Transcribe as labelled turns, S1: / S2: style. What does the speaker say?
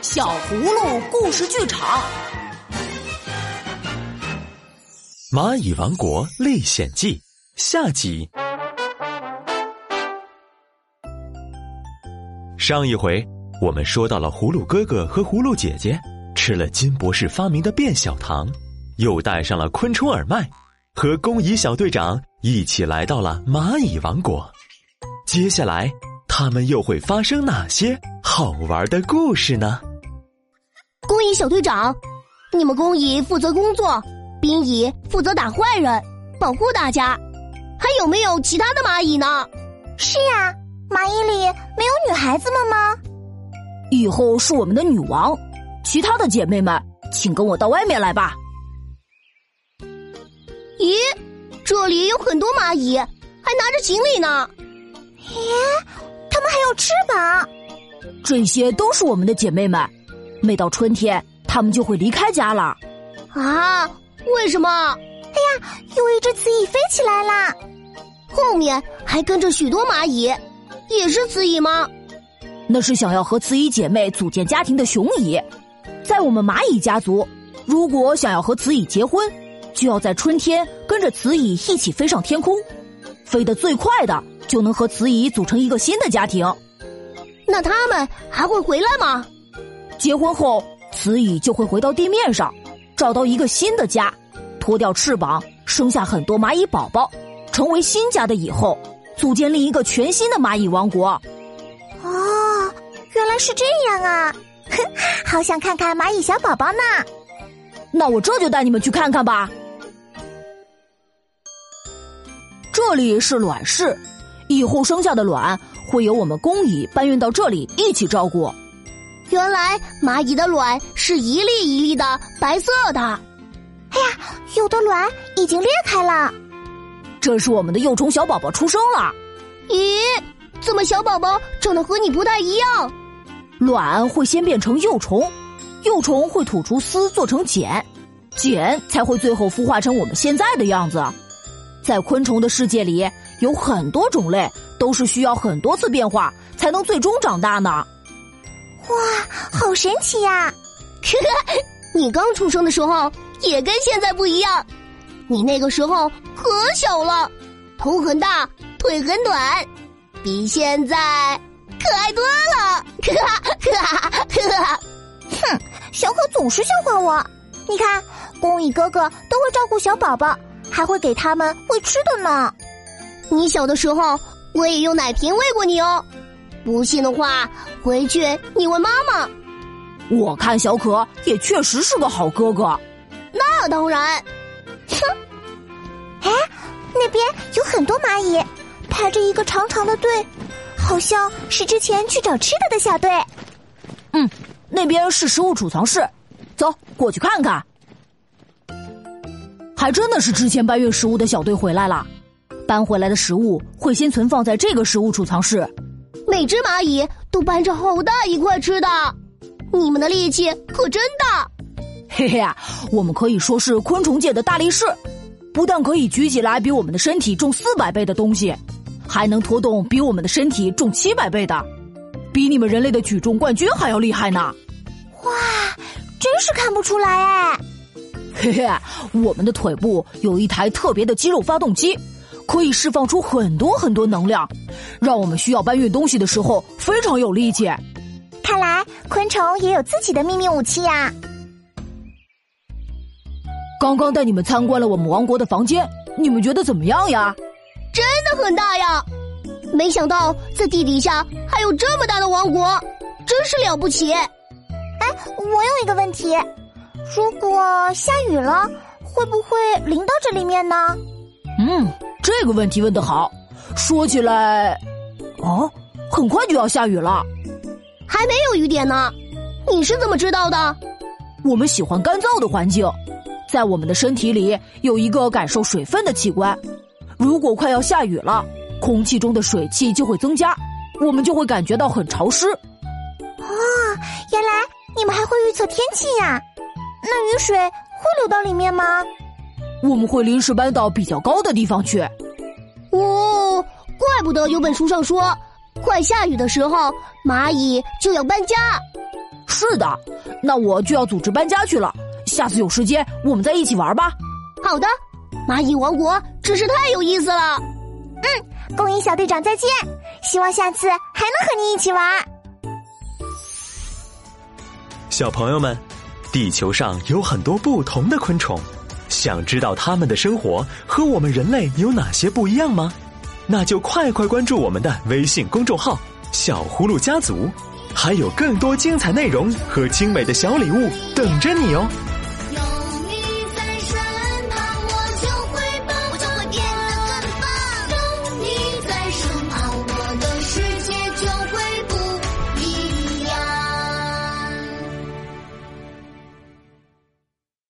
S1: 小葫芦故事剧场，《
S2: 蚂蚁王国历险记》下集。上一回我们说到了葫芦哥哥和葫芦姐姐吃了金博士发明的变小糖，又戴上了昆虫耳麦，和工蚁小队长一起来到了蚂蚁王国。接下来他们又会发生哪些好玩的故事呢？
S3: 工蚁小队长，你们工蚁负责工作，兵蚁负责打坏人，保护大家。还有没有其他的蚂蚁呢？
S4: 是呀，蚂蚁里没有女孩子们吗？
S1: 以后是我们的女王，其他的姐妹们，请跟我到外面来吧。
S3: 咦，这里有很多蚂蚁，还拿着行李呢。
S4: 咦，还有翅膀。
S1: 这些都是我们的姐妹们。每到春天，它们就会离开家了。
S3: 啊？为什么？哎
S4: 呀，有一只雌蚁飞起来啦！
S3: 后面还跟着许多蚂蚁，也是雌蚁吗？
S1: 那是想要和雌蚁姐妹组建家庭的雄蚁。在我们蚂蚁家族，如果想要和雌蚁结婚，就要在春天跟着雌蚁一起飞上天空，飞得最快的就能和雌蚁组成一个新的家庭。
S3: 那他们还会回来吗？
S1: 结婚后，雌蚁就会回到地面上，找到一个新的家，脱掉翅膀，生下很多蚂蚁宝宝，成为新家的蚁后，组建另一个全新的蚂蚁王国。
S4: 哦，原来是这样啊！哼，好想看看蚂蚁小宝宝呢。
S1: 那我这就带你们去看看吧。这里是卵室，蚁后生下的卵会由我们工蚁搬运到这里一起照顾。
S3: 原来蚂蚁的卵是一粒一粒的白色的，
S4: 哎呀，有的卵已经裂开了。
S1: 这是我们的幼虫小宝宝出生了。
S3: 咦，怎么小宝宝长得和你不太一样？
S1: 卵会先变成幼虫，幼虫会吐出丝做成茧，茧才会最后孵化成我们现在的样子。在昆虫的世界里，有很多种类都是需要很多次变化才能最终长大呢。
S4: 哇，好神奇呀！
S3: 你刚出生的时候也跟现在不一样，你那个时候可小了，头很大，腿很短，比现在可爱多了。
S4: 哼，小可总是笑话我。你看，公蚁哥哥都会照顾小宝宝，还会给他们喂吃的呢。
S3: 你小的时候，我也用奶瓶喂过你哦。不信的话，回去你问妈妈。
S1: 我看小可也确实是个好哥哥。
S3: 那当然。
S4: 哼。哎，那边有很多蚂蚁，排着一个长长的队，好像是之前去找吃的的小队。
S1: 嗯，那边是食物储藏室，走过去看看。还真的是之前搬运食物的小队回来了，搬回来的食物会先存放在这个食物储藏室。
S3: 每只蚂蚁都搬着好大一块吃的，你们的力气可真大！
S1: 嘿嘿呀，我们可以说是昆虫界的大力士，不但可以举起来比我们的身体重四百倍的东西，还能拖动比我们的身体重七百倍的，比你们人类的举重冠军还要厉害呢！
S4: 哇，真是看不出来哎！
S1: 嘿嘿，我们的腿部有一台特别的肌肉发动机。可以释放出很多很多能量，让我们需要搬运东西的时候非常有力气。
S4: 看来昆虫也有自己的秘密武器呀！
S1: 刚刚带你们参观了我们王国的房间，你们觉得怎么样呀？
S3: 真的很大呀！没想到在地底下还有这么大的王国，真是了不起！哎，
S4: 我有一个问题：如果下雨了，会不会淋到这里面呢？
S1: 嗯。这个问题问得好，说起来，哦，很快就要下雨了，
S3: 还没有雨点呢。你是怎么知道的？
S1: 我们喜欢干燥的环境，在我们的身体里有一个感受水分的器官。如果快要下雨了，空气中的水汽就会增加，我们就会感觉到很潮湿。
S4: 哦，原来你们还会预测天气呀？那雨水会流到里面吗？
S1: 我们会临时搬到比较高的地方去。
S3: 哦，怪不得有本书上说，快下雨的时候蚂蚁就要搬家。
S1: 是的，那我就要组织搬家去了。下次有时间我们再一起玩吧。
S3: 好的，蚂蚁王国真是太有意思了。
S4: 嗯，工蚁小队长再见，希望下次还能和你一起玩。
S2: 小朋友们，地球上有很多不同的昆虫，想知道它们的生活和我们人类有哪些不一样吗？那就快快关注我们的微信公众号“小葫芦家族”，还有更多精彩内容和精美的小礼物等着你哦。